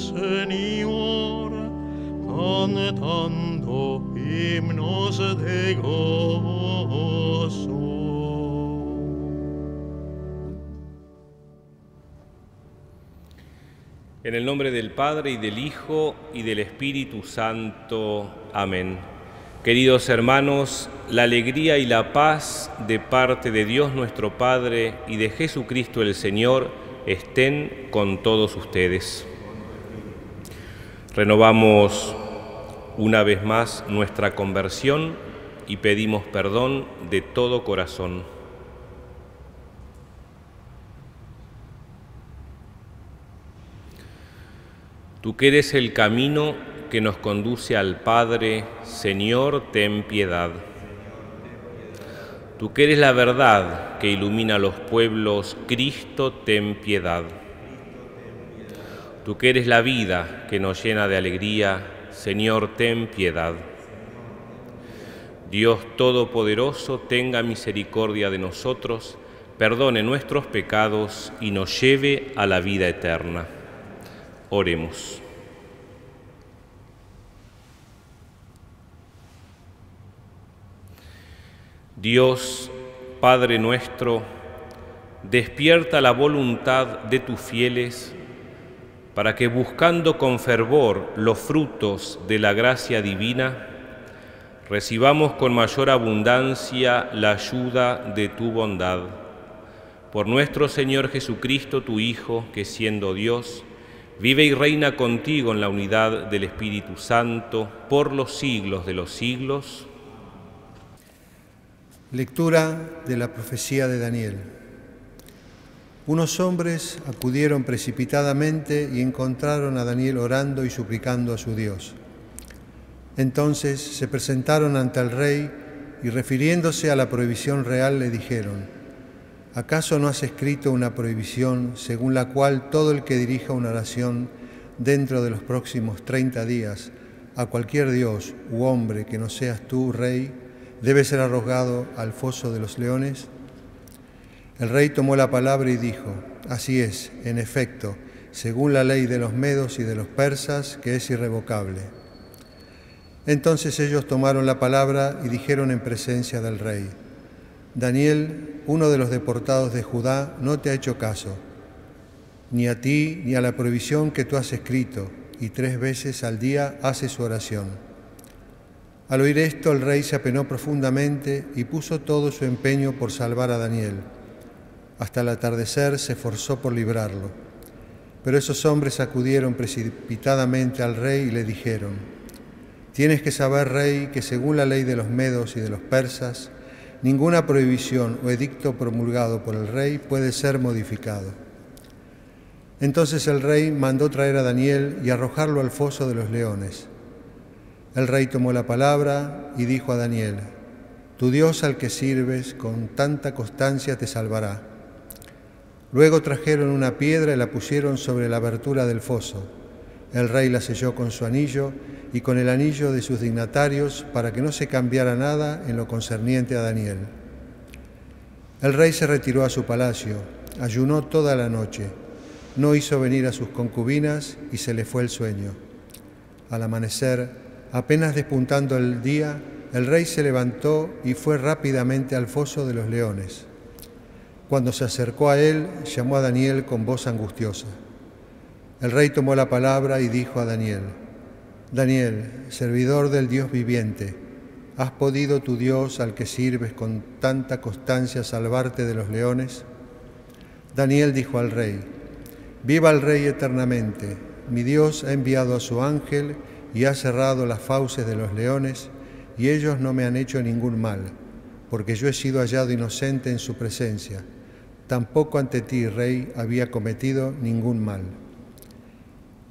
Señor, cantando himnos de gozo. En el nombre del Padre y del Hijo y del Espíritu Santo. Amén. Queridos hermanos, la alegría y la paz de parte de Dios nuestro Padre y de Jesucristo el Señor estén con todos ustedes. Renovamos una vez más nuestra conversión y pedimos perdón de todo corazón. Tú que eres el camino que nos conduce al Padre, Señor, ten piedad. Tú que eres la verdad que ilumina a los pueblos, Cristo, ten piedad. Tú que eres la vida que nos llena de alegría, Señor, ten piedad. Dios Todopoderoso, tenga misericordia de nosotros, perdone nuestros pecados y nos lleve a la vida eterna. Oremos. Dios, Padre nuestro, despierta la voluntad de tus fieles para que buscando con fervor los frutos de la gracia divina, recibamos con mayor abundancia la ayuda de tu bondad. Por nuestro Señor Jesucristo, tu Hijo, que siendo Dios, vive y reina contigo en la unidad del Espíritu Santo por los siglos de los siglos. Lectura de la profecía de Daniel. Unos hombres acudieron precipitadamente y encontraron a Daniel orando y suplicando a su Dios. Entonces se presentaron ante el rey y refiriéndose a la prohibición real le dijeron, ¿acaso no has escrito una prohibición según la cual todo el que dirija una oración dentro de los próximos treinta días a cualquier dios u hombre que no seas tú, rey, debe ser arrojado al foso de los leones? El rey tomó la palabra y dijo, así es, en efecto, según la ley de los medos y de los persas, que es irrevocable. Entonces ellos tomaron la palabra y dijeron en presencia del rey, Daniel, uno de los deportados de Judá, no te ha hecho caso, ni a ti ni a la prohibición que tú has escrito, y tres veces al día hace su oración. Al oír esto, el rey se apenó profundamente y puso todo su empeño por salvar a Daniel. Hasta el atardecer se esforzó por librarlo. Pero esos hombres acudieron precipitadamente al rey y le dijeron, Tienes que saber, rey, que según la ley de los medos y de los persas, ninguna prohibición o edicto promulgado por el rey puede ser modificado. Entonces el rey mandó traer a Daniel y arrojarlo al foso de los leones. El rey tomó la palabra y dijo a Daniel, Tu Dios al que sirves con tanta constancia te salvará. Luego trajeron una piedra y la pusieron sobre la abertura del foso. El rey la selló con su anillo y con el anillo de sus dignatarios para que no se cambiara nada en lo concerniente a Daniel. El rey se retiró a su palacio, ayunó toda la noche, no hizo venir a sus concubinas y se le fue el sueño. Al amanecer, Apenas despuntando el día, el rey se levantó y fue rápidamente al foso de los leones. Cuando se acercó a él, llamó a Daniel con voz angustiosa. El rey tomó la palabra y dijo a Daniel, Daniel, servidor del Dios viviente, ¿has podido tu Dios al que sirves con tanta constancia salvarte de los leones? Daniel dijo al rey, Viva el rey eternamente, mi Dios ha enviado a su ángel y ha cerrado las fauces de los leones, y ellos no me han hecho ningún mal, porque yo he sido hallado inocente en su presencia. Tampoco ante ti, rey, había cometido ningún mal.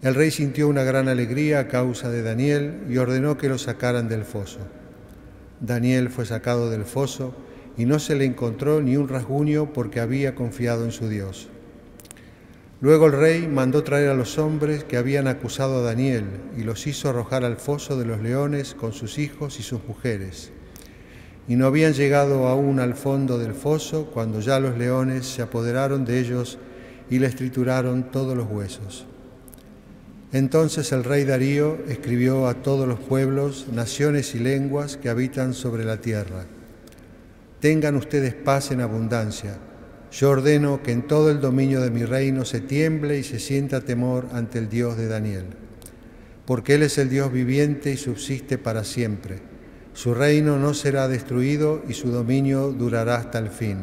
El rey sintió una gran alegría a causa de Daniel y ordenó que lo sacaran del foso. Daniel fue sacado del foso y no se le encontró ni un rasguño porque había confiado en su Dios. Luego el rey mandó traer a los hombres que habían acusado a Daniel y los hizo arrojar al foso de los leones con sus hijos y sus mujeres. Y no habían llegado aún al fondo del foso cuando ya los leones se apoderaron de ellos y les trituraron todos los huesos. Entonces el rey Darío escribió a todos los pueblos, naciones y lenguas que habitan sobre la tierra. Tengan ustedes paz en abundancia. Yo ordeno que en todo el dominio de mi reino se tiemble y se sienta temor ante el Dios de Daniel, porque Él es el Dios viviente y subsiste para siempre. Su reino no será destruido y su dominio durará hasta el fin.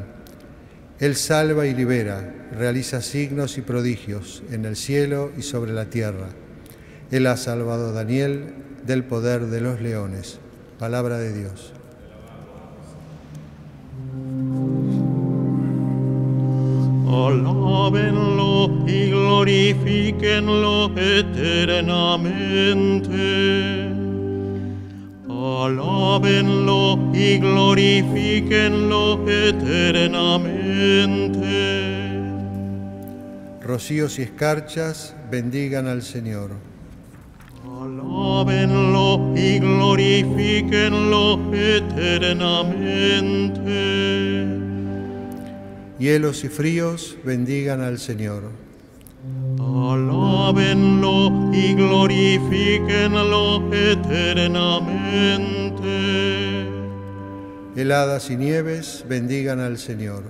Él salva y libera, realiza signos y prodigios en el cielo y sobre la tierra. Él ha salvado a Daniel del poder de los leones. Palabra de Dios. Alábenlo y glorifíquenlo eternamente. Alábenlo y glorifíquenlo eternamente. Rocíos y escarchas bendigan al Señor. Alábenlo y glorifíquenlo eternamente. Hielos y fríos bendigan al Señor. Alábenlo y glorifíquenlo eternamente. Heladas y nieves bendigan al Señor.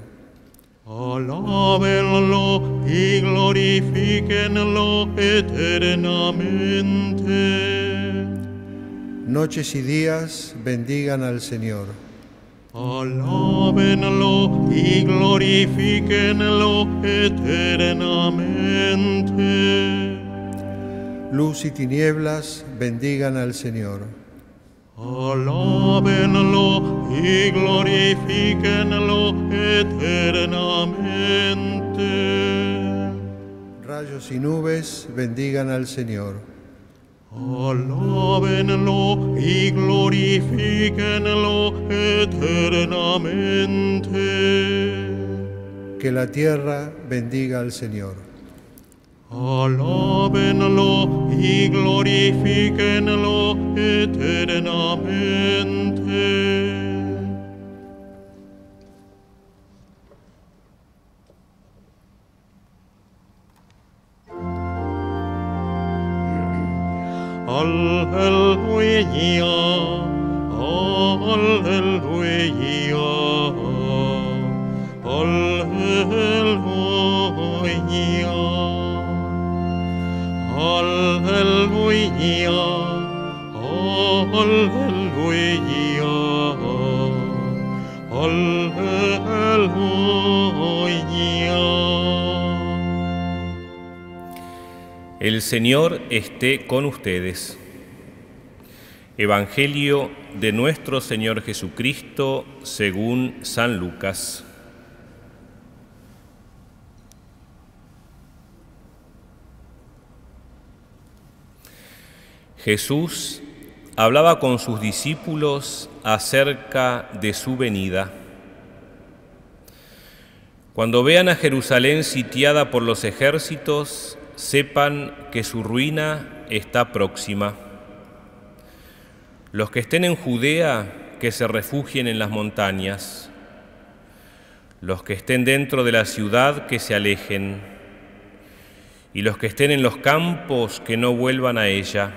Alábenlo y glorifíquenlo eternamente. Noches y días bendigan al Señor. Alábenlo y glorifíquenlo eternamente. Luz y tinieblas bendigan al Señor. Alábenlo y glorifíquenlo eternamente. Rayos y nubes bendigan al Señor. Alábenlo y glorifíquenlo eternamente. Que la tierra bendiga al Señor. Alábenlo y glorifíquenlo eternamente. Alleluia, Alleluia, Alleluia, Alleluia, Alleluia. El Señor esté con ustedes. Evangelio de nuestro Señor Jesucristo según San Lucas. Jesús hablaba con sus discípulos acerca de su venida. Cuando vean a Jerusalén sitiada por los ejércitos, sepan que su ruina está próxima. Los que estén en Judea, que se refugien en las montañas. Los que estén dentro de la ciudad, que se alejen. Y los que estén en los campos, que no vuelvan a ella.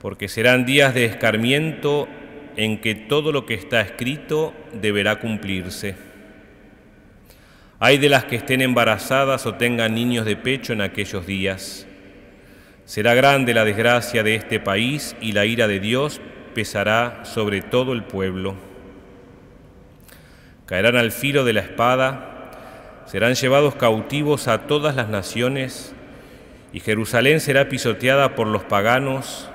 Porque serán días de escarmiento en que todo lo que está escrito deberá cumplirse. Hay de las que estén embarazadas o tengan niños de pecho en aquellos días. Será grande la desgracia de este país y la ira de Dios pesará sobre todo el pueblo. Caerán al filo de la espada, serán llevados cautivos a todas las naciones y Jerusalén será pisoteada por los paganos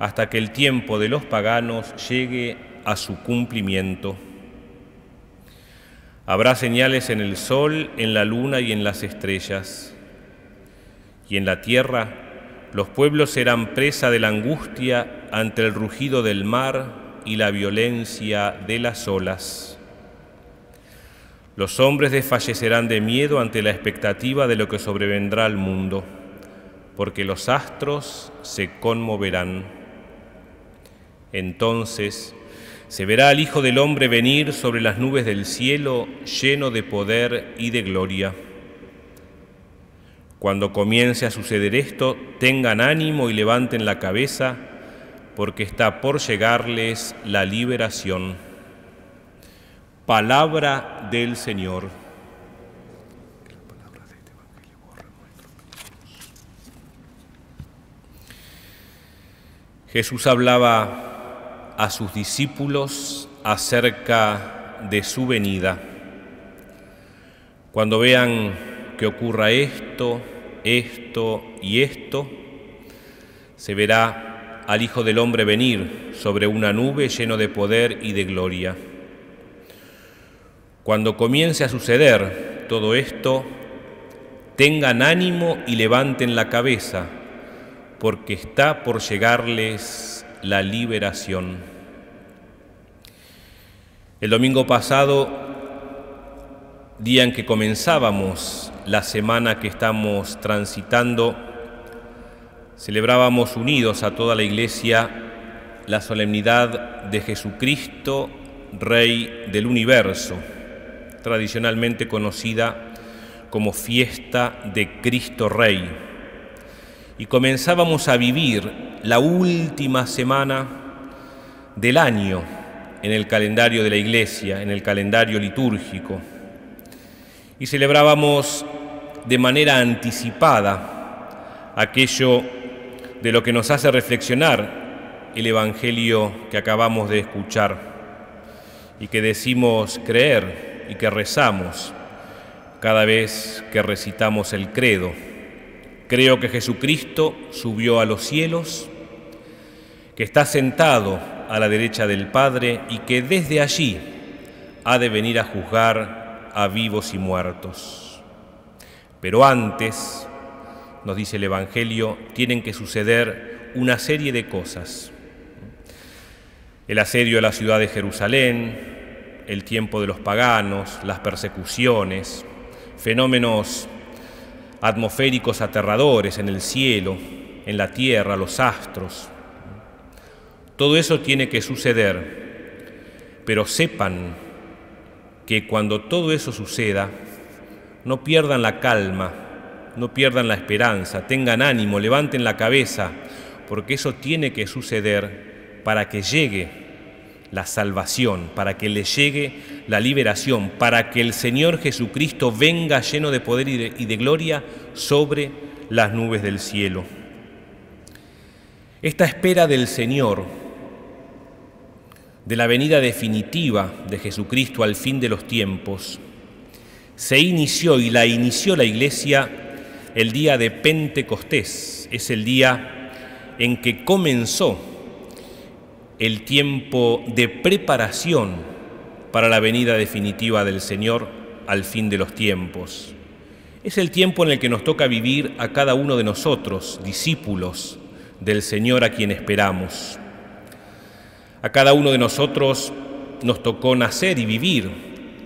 hasta que el tiempo de los paganos llegue a su cumplimiento. Habrá señales en el sol, en la luna y en las estrellas. Y en la tierra los pueblos serán presa de la angustia ante el rugido del mar y la violencia de las olas. Los hombres desfallecerán de miedo ante la expectativa de lo que sobrevendrá al mundo, porque los astros se conmoverán. Entonces, se verá al Hijo del Hombre venir sobre las nubes del cielo lleno de poder y de gloria. Cuando comience a suceder esto, tengan ánimo y levanten la cabeza, porque está por llegarles la liberación. Palabra del Señor. Jesús hablaba a sus discípulos acerca de su venida. Cuando vean que ocurra esto, esto y esto, se verá al Hijo del Hombre venir sobre una nube lleno de poder y de gloria. Cuando comience a suceder todo esto, tengan ánimo y levanten la cabeza porque está por llegarles la liberación. El domingo pasado, día en que comenzábamos la semana que estamos transitando, celebrábamos unidos a toda la Iglesia la solemnidad de Jesucristo, Rey del universo, tradicionalmente conocida como fiesta de Cristo Rey y comenzábamos a vivir la última semana del año en el calendario de la iglesia, en el calendario litúrgico. Y celebrábamos de manera anticipada aquello de lo que nos hace reflexionar el Evangelio que acabamos de escuchar y que decimos creer y que rezamos cada vez que recitamos el credo. Creo que Jesucristo subió a los cielos, que está sentado a la derecha del Padre y que desde allí ha de venir a juzgar a vivos y muertos. Pero antes, nos dice el Evangelio, tienen que suceder una serie de cosas. El asedio a la ciudad de Jerusalén, el tiempo de los paganos, las persecuciones, fenómenos atmosféricos aterradores en el cielo, en la tierra, los astros. Todo eso tiene que suceder, pero sepan que cuando todo eso suceda, no pierdan la calma, no pierdan la esperanza, tengan ánimo, levanten la cabeza, porque eso tiene que suceder para que llegue la salvación, para que le llegue la liberación, para que el Señor Jesucristo venga lleno de poder y de, y de gloria sobre las nubes del cielo. Esta espera del Señor, de la venida definitiva de Jesucristo al fin de los tiempos, se inició y la inició la Iglesia el día de Pentecostés, es el día en que comenzó el tiempo de preparación para la venida definitiva del Señor al fin de los tiempos. Es el tiempo en el que nos toca vivir a cada uno de nosotros, discípulos del Señor a quien esperamos. A cada uno de nosotros nos tocó nacer y vivir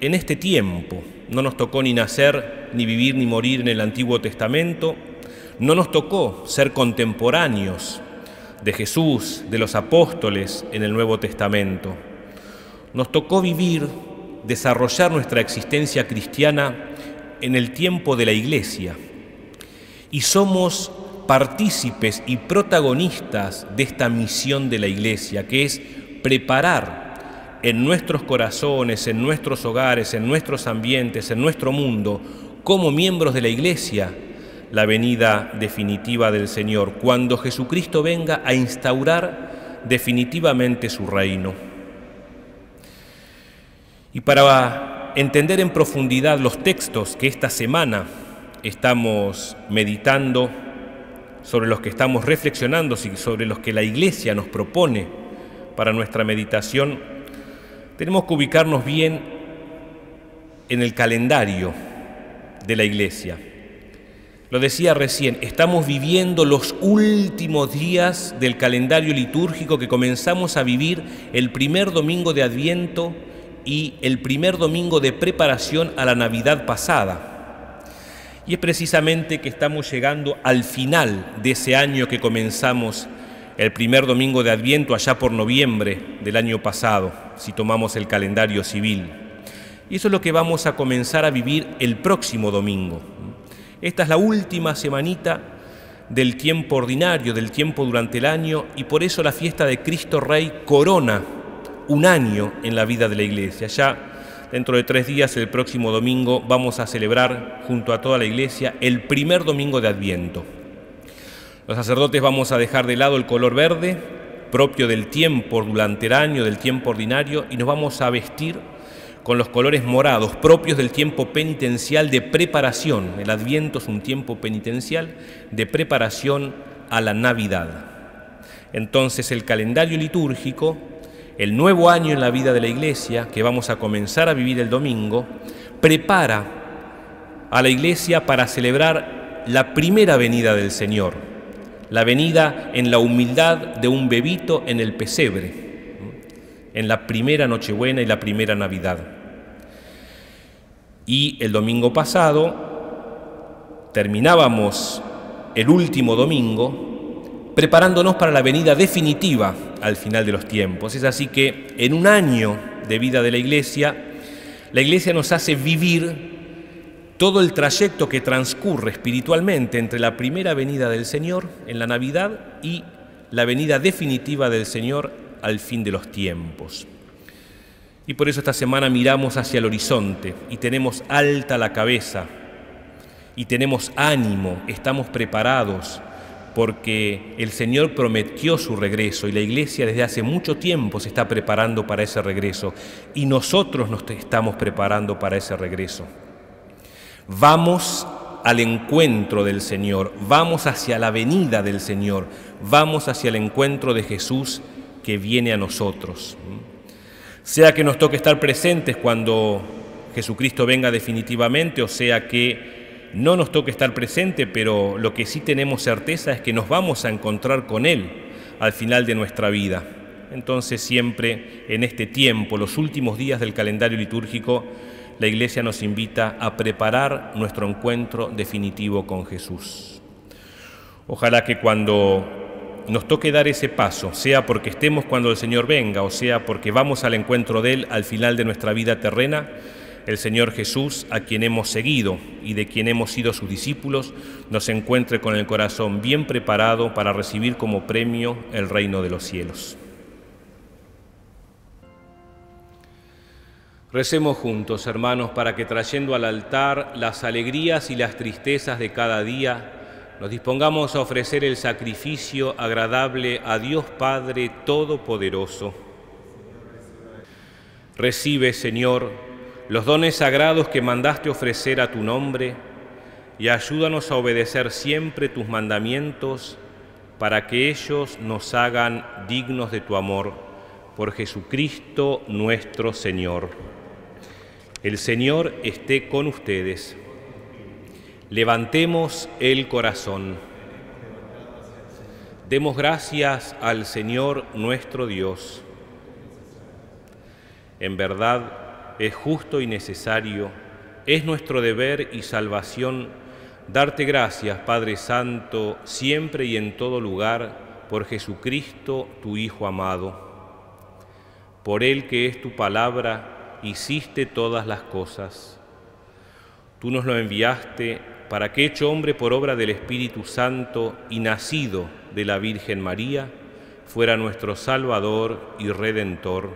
en este tiempo. No nos tocó ni nacer, ni vivir, ni morir en el Antiguo Testamento. No nos tocó ser contemporáneos de Jesús, de los apóstoles en el Nuevo Testamento. Nos tocó vivir, desarrollar nuestra existencia cristiana en el tiempo de la Iglesia y somos partícipes y protagonistas de esta misión de la Iglesia, que es preparar en nuestros corazones, en nuestros hogares, en nuestros ambientes, en nuestro mundo, como miembros de la Iglesia, la venida definitiva del Señor, cuando Jesucristo venga a instaurar definitivamente su reino. Y para entender en profundidad los textos que esta semana estamos meditando, sobre los que estamos reflexionando, sobre los que la Iglesia nos propone para nuestra meditación, tenemos que ubicarnos bien en el calendario de la Iglesia. Lo decía recién, estamos viviendo los últimos días del calendario litúrgico que comenzamos a vivir el primer domingo de Adviento y el primer domingo de preparación a la Navidad pasada. Y es precisamente que estamos llegando al final de ese año que comenzamos el primer domingo de Adviento allá por noviembre del año pasado, si tomamos el calendario civil. Y eso es lo que vamos a comenzar a vivir el próximo domingo Esta es la última semanita del tiempo ordinario, del tiempo durante el año, y por eso la fiesta de Cristo Rey corona un año en la vida de la iglesia. Ya dentro de tres días, el próximo domingo, vamos a celebrar junto a toda la iglesia el primer domingo de Adviento. Los sacerdotes vamos a dejar de lado el color verde, propio del tiempo durante el año, del tiempo ordinario, y nos vamos a vestir con los colores morados propios del tiempo penitencial de preparación. El Adviento es un tiempo penitencial de preparación a la Navidad. Entonces el calendario litúrgico, el nuevo año en la vida de la Iglesia, que vamos a comenzar a vivir el domingo, prepara a la Iglesia para celebrar la primera venida del Señor, la venida en la humildad de un bebito en el pesebre, en la primera Nochebuena y la primera Navidad. Y el domingo pasado terminábamos el último domingo preparándonos para la venida definitiva al final de los tiempos. Es así que en un año de vida de la Iglesia, la Iglesia nos hace vivir todo el trayecto que transcurre espiritualmente entre la primera venida del Señor en la Navidad y la venida definitiva del Señor al fin de los tiempos. Y por eso esta semana miramos hacia el horizonte y tenemos alta la cabeza y tenemos ánimo, estamos preparados porque el Señor prometió su regreso y la iglesia desde hace mucho tiempo se está preparando para ese regreso y nosotros nos estamos preparando para ese regreso. Vamos al encuentro del Señor, vamos hacia la venida del Señor, vamos hacia el encuentro de Jesús que viene a nosotros sea que nos toque estar presentes cuando Jesucristo venga definitivamente, o sea que no nos toque estar presente, pero lo que sí tenemos certeza es que nos vamos a encontrar con Él al final de nuestra vida. Entonces siempre en este tiempo, los últimos días del calendario litúrgico, la Iglesia nos invita a preparar nuestro encuentro definitivo con Jesús. Ojalá que cuando nos toque dar ese paso, sea porque estemos cuando el Señor venga, o sea porque vamos al encuentro de Él al final de nuestra vida terrena, el Señor Jesús, a quien hemos seguido y de quien hemos sido sus discípulos, nos encuentre con el corazón bien preparado para recibir como premio el reino de los cielos. Recemos juntos, hermanos, para que trayendo al altar las alegrías y las tristezas de cada día, nos dispongamos a ofrecer el sacrificio agradable a Dios Padre Todopoderoso. Recibe, Señor, los dones sagrados que mandaste ofrecer a tu nombre y ayúdanos a obedecer siempre tus mandamientos para que ellos nos hagan dignos de tu amor. Por Jesucristo nuestro Señor. El Señor esté con ustedes. Levantemos el corazón. Demos gracias al Señor nuestro Dios. En verdad es justo y necesario, es nuestro deber y salvación darte gracias, Padre Santo, siempre y en todo lugar, por Jesucristo, tu Hijo amado. Por Él que es tu palabra, hiciste todas las cosas. Tú nos lo enviaste para que hecho hombre por obra del Espíritu Santo y nacido de la Virgen María, fuera nuestro Salvador y Redentor.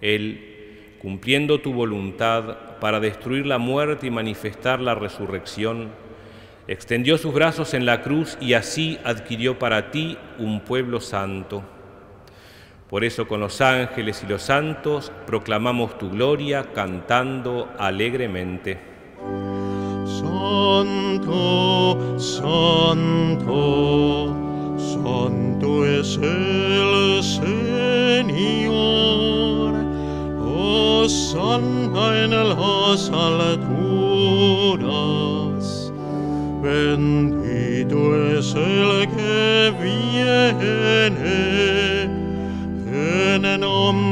Él, cumpliendo tu voluntad para destruir la muerte y manifestar la resurrección, extendió sus brazos en la cruz y así adquirió para ti un pueblo santo. Por eso con los ángeles y los santos proclamamos tu gloria cantando alegremente. Santo, santo, santo es el Señor. Oh, santa en las alturas. Bendito es el que viene en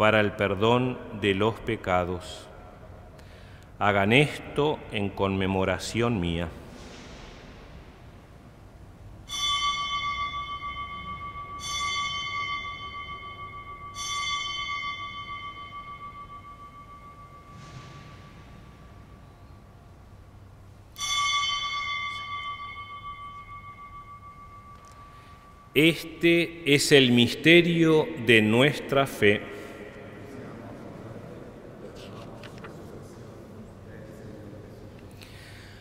para el perdón de los pecados. Hagan esto en conmemoración mía. Este es el misterio de nuestra fe.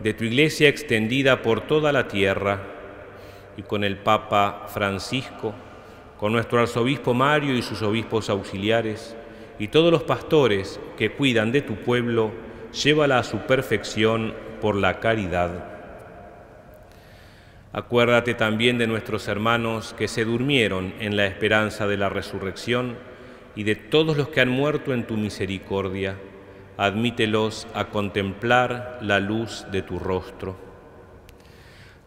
de tu iglesia extendida por toda la tierra y con el Papa Francisco, con nuestro arzobispo Mario y sus obispos auxiliares y todos los pastores que cuidan de tu pueblo, llévala a su perfección por la caridad. Acuérdate también de nuestros hermanos que se durmieron en la esperanza de la resurrección y de todos los que han muerto en tu misericordia. Admítelos a contemplar la luz de tu rostro.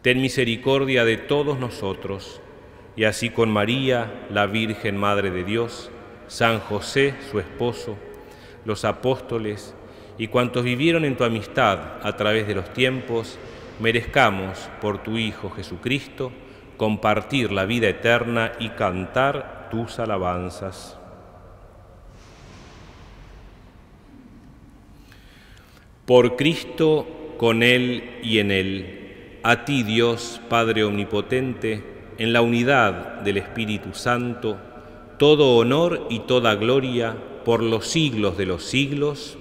Ten misericordia de todos nosotros, y así con María, la Virgen Madre de Dios, San José, su esposo, los apóstoles y cuantos vivieron en tu amistad a través de los tiempos, merezcamos por tu Hijo Jesucristo compartir la vida eterna y cantar tus alabanzas. Por Cristo, con Él y en Él, a ti Dios, Padre Omnipotente, en la unidad del Espíritu Santo, todo honor y toda gloria por los siglos de los siglos.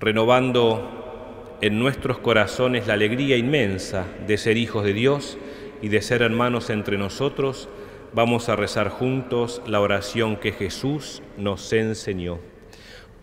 renovando en nuestros corazones la alegría inmensa de ser hijos de Dios y de ser hermanos entre nosotros, vamos a rezar juntos la oración que Jesús nos enseñó.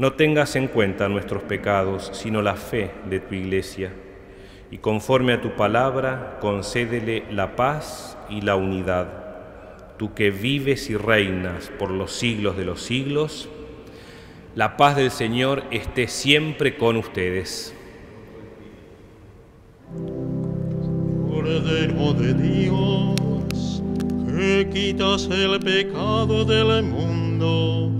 No tengas en cuenta nuestros pecados, sino la fe de tu iglesia, y conforme a tu palabra, concédele la paz y la unidad tú que vives y reinas por los siglos de los siglos, la paz del Señor esté siempre con ustedes. Cordero de Dios, que quitas el pecado del mundo,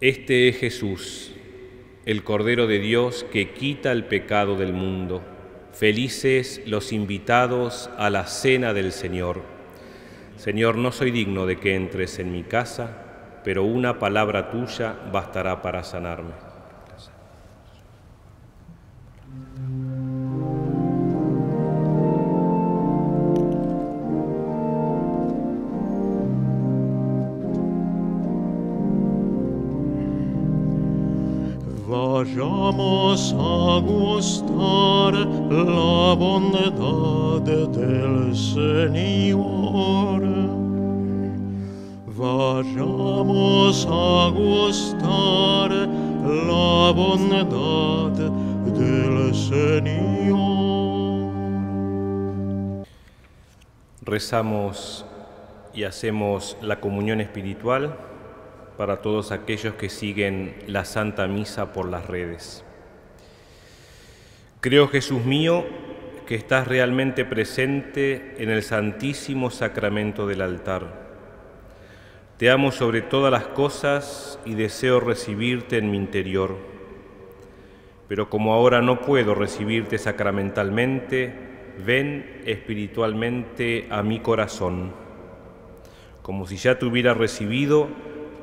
Este es Jesús, el Cordero de Dios que quita el pecado del mundo. Felices los invitados a la cena del Señor. Señor, no soy digno de que entres en mi casa, pero una palabra tuya bastará para sanarme. Vayamos a gustar la bondad del Señor. Vayamos a gustar la bondad del Señor. Rezamos y hacemos la comunión espiritual para todos aquellos que siguen la Santa Misa por las redes. Creo, Jesús mío, que estás realmente presente en el Santísimo Sacramento del altar. Te amo sobre todas las cosas y deseo recibirte en mi interior. Pero como ahora no puedo recibirte sacramentalmente, ven espiritualmente a mi corazón. Como si ya te hubiera recibido,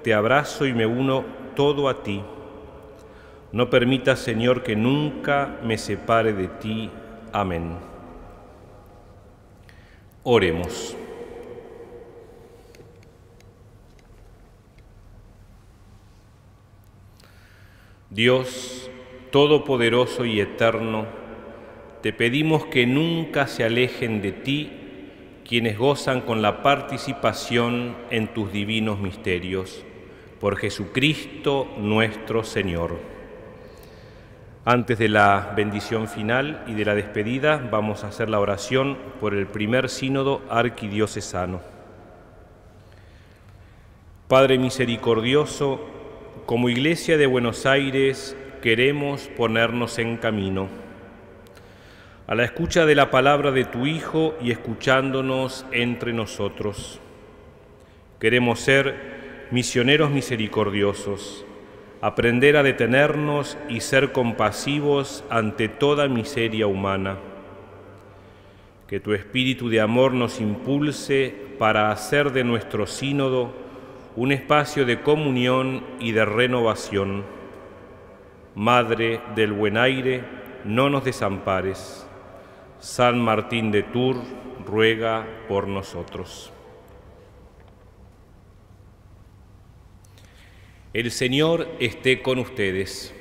te abrazo y me uno todo a ti. No permitas, Señor, que nunca me separe de ti. Amén. Oremos. Dios Todopoderoso y Eterno, te pedimos que nunca se alejen de ti quienes gozan con la participación en tus divinos misterios por Jesucristo nuestro Señor. Antes de la bendición final y de la despedida, vamos a hacer la oración por el primer sínodo arquidiocesano. Padre misericordioso, como Iglesia de Buenos Aires queremos ponernos en camino. A la escucha de la palabra de tu Hijo y escuchándonos entre nosotros. Queremos ser misioneros misericordiosos, aprender a detenernos y ser compasivos ante toda miseria humana. Que tu espíritu de amor nos impulse para hacer de nuestro sínodo un espacio de comunión y de renovación. Madre del buen aire, no nos desampares. San Martín de Tours ruega por nosotros. El Señor esté con ustedes.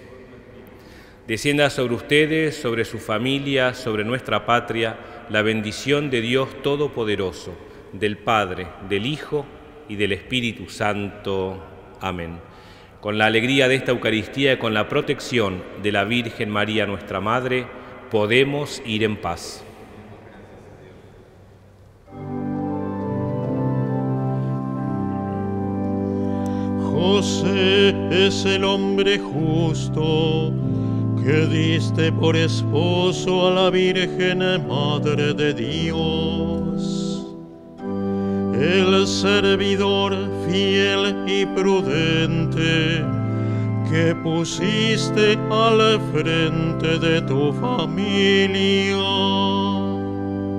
Descienda sobre ustedes, sobre su familia, sobre nuestra patria, la bendición de Dios Todopoderoso, del Padre, del Hijo y del Espíritu Santo. Amén. Con la alegría de esta Eucaristía y con la protección de la Virgen María, nuestra Madre, podemos ir en paz. Es el hombre justo que diste por esposo a la Virgen Madre de Dios. El servidor fiel y prudente que pusiste al frente de tu familia